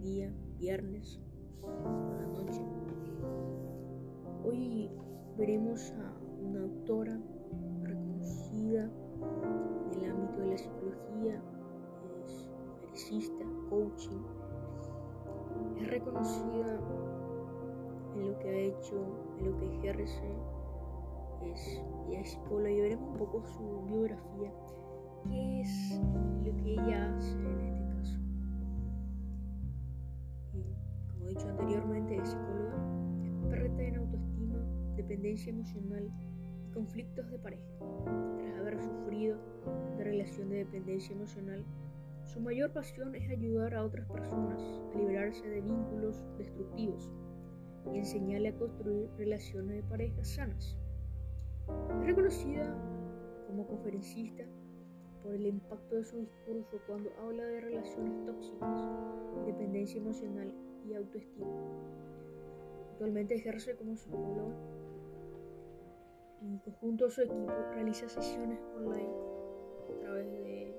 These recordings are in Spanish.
día, viernes, por la noche. Hoy veremos a una autora reconocida en el ámbito de la psicología, es conferencista, coaching, es reconocida en lo que ha hecho, en lo que ejerce, es, ella es psicóloga y veremos un poco su biografía qué es lo que ella hace este dependencia emocional y conflictos de pareja. Tras haber sufrido de relación de dependencia emocional, su mayor pasión es ayudar a otras personas a liberarse de vínculos destructivos y enseñarle a construir relaciones de pareja sanas. Es reconocida como conferencista por el impacto de su discurso cuando habla de relaciones tóxicas, dependencia emocional y autoestima. Actualmente ejerce como psicóloga y junto a su equipo realiza sesiones online a través de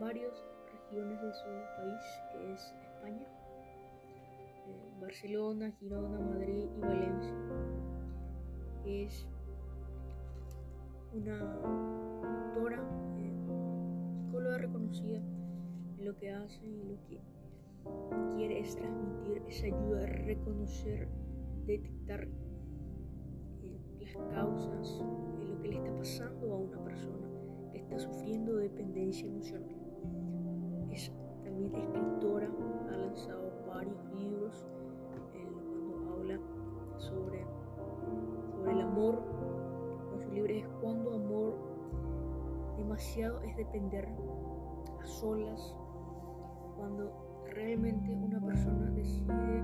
varias regiones de su país, que es España, eh, Barcelona, Girona, Madrid y Valencia. Es una autora reconocida en lo que hace y lo que quiere es transmitir esa ayuda a reconocer, detectar eh, de lo que le está pasando a una persona que está sufriendo dependencia emocional. Es también escritora, ha lanzado varios libros cuando habla sobre, sobre el amor. Su libro es Cuando amor demasiado es depender solas, cuando realmente una persona decide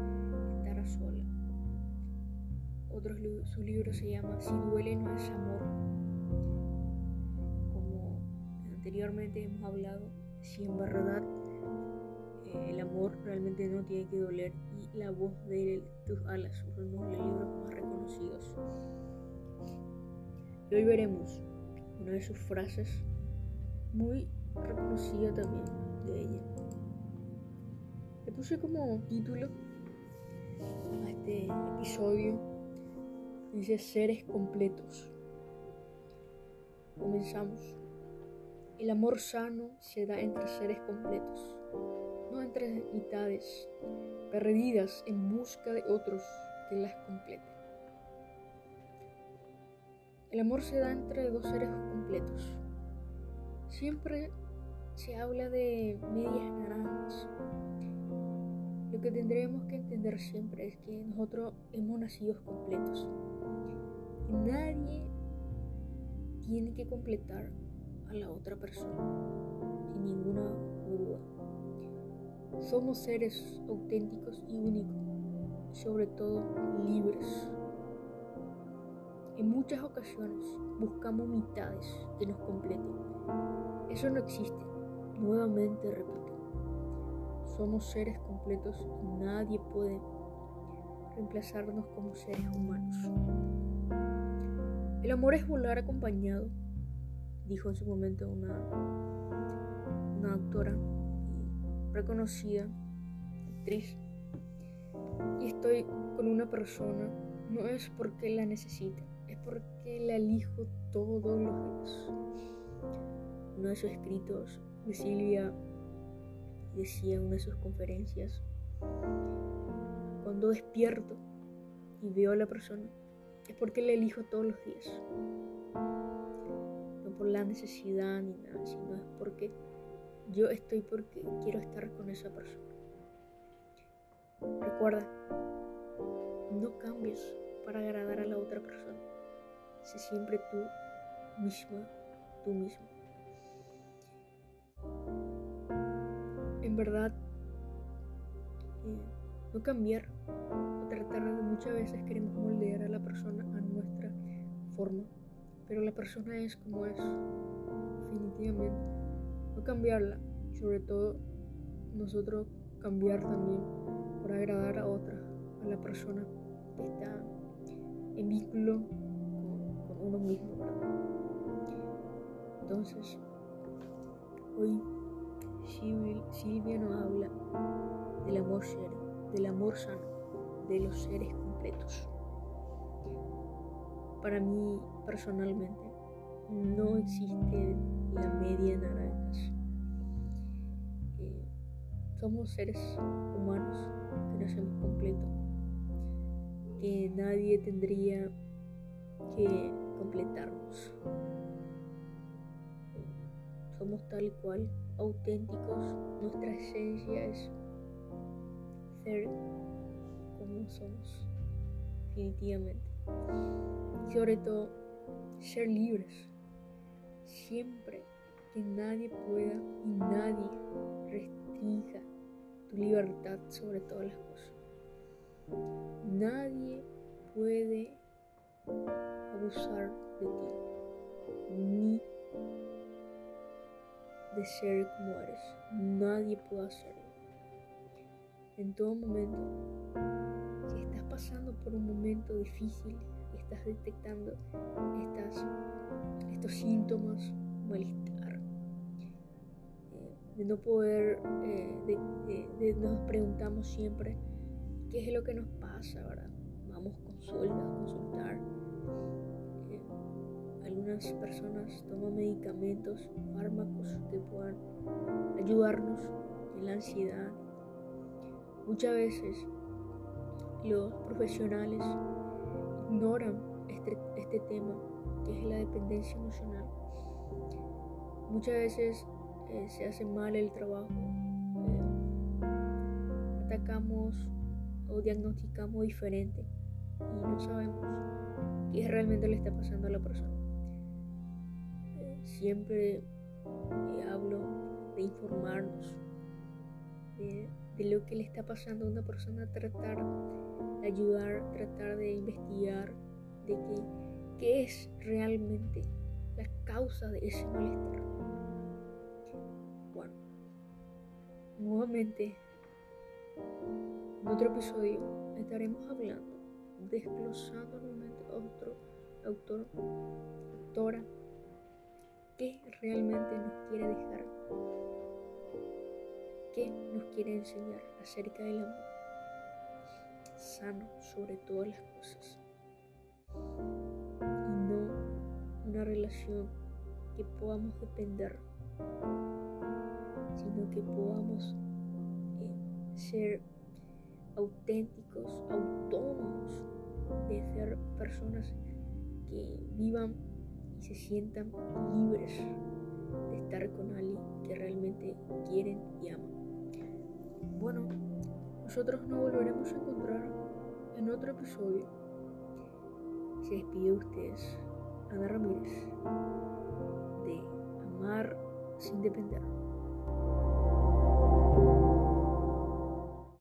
estar a sola. Otro, su libro se llama Si duele no es amor. Como anteriormente hemos hablado, si en verdad eh, el amor realmente no tiene que doler y la voz de tus alas, uno de los libros más reconocidos. Y hoy veremos una de sus frases muy reconocida también de ella. Le puse como título a este episodio, dice seres completos. Comenzamos. El amor sano se da entre seres completos, no entre mitades, perdidas en busca de otros que las completen. El amor se da entre dos seres completos. Siempre se habla de medias naranjas. Lo que tendremos que entender siempre es que nosotros hemos nacido completos. Nadie tiene que completar a la otra persona, sin ninguna duda. Somos seres auténticos y únicos, sobre todo libres. En muchas ocasiones buscamos mitades que nos completen. Eso no existe. Nuevamente repito, somos seres completos y nadie puede reemplazarnos como seres humanos. El amor es volar acompañado, dijo en su momento una, una autora reconocida, actriz. Y estoy con una persona, no es porque la necesite, es porque la elijo todos los días. Uno de sus escritos Silvia decía en una de sus conferencias, cuando despierto y veo a la persona, es porque la elijo todos los días. No por la necesidad ni nada, sino es porque yo estoy porque quiero estar con esa persona. Recuerda, no cambies para agradar a la otra persona. Sé siempre tú misma, tú mismo. En verdad eh, no cambiar o tratar de muchas veces queremos moldear a la persona a nuestra forma, pero la persona es como es, definitivamente. No cambiarla, sobre todo nosotros cambiar también por agradar a otra, a la persona que está en vínculo con, con uno mismo. Entonces, hoy Silvia nos habla del amor serio, del amor sano, de los seres completos. Para mí, personalmente, no existe la media naranjas. Eh, somos seres humanos que nacemos completos, que nadie tendría que completarnos. Somos tal cual, auténticos, nuestra esencia es ser como somos, definitivamente. Y sobre todo, ser libres. Siempre que nadie pueda y nadie restrinja tu libertad sobre todas las cosas. Nadie puede abusar de ti, ni de ser como eres. Nadie puede hacerlo. En todo momento, si estás pasando por un momento difícil y estás detectando estas, estos síntomas, malestar, eh, de no poder, eh, de, nos preguntamos siempre, ¿qué es lo que nos pasa, verdad? Vamos consulta, a consultar algunas personas toman medicamentos, fármacos que puedan ayudarnos en la ansiedad. Muchas veces los profesionales ignoran este, este tema que es la dependencia emocional. Muchas veces eh, se hace mal el trabajo, eh, atacamos o diagnosticamos diferente y no sabemos qué realmente le está pasando a la persona. Siempre hablo de informarnos de, lo que le está pasando a una persona, tratar de ayudar, tratar de investigar, de qué es realmente la causa de ese malestar. Bueno, nuevamente, en otro episodio estaremos hablando, desglosando nuevamente otro autor, autora qué realmente nos quiere dejar, qué nos quiere enseñar acerca del amor sano sobre todas las cosas. Y no una relación que podamos depender, sino que podamos eh, ser auténticos, autónomos, de ser personas que vivan se sientan libres de estar con alguien que realmente quieren y aman. Bueno, nosotros nos volveremos a encontrar en otro episodio. Se despide ustedes, Ana Ramírez, de Amar sin depender.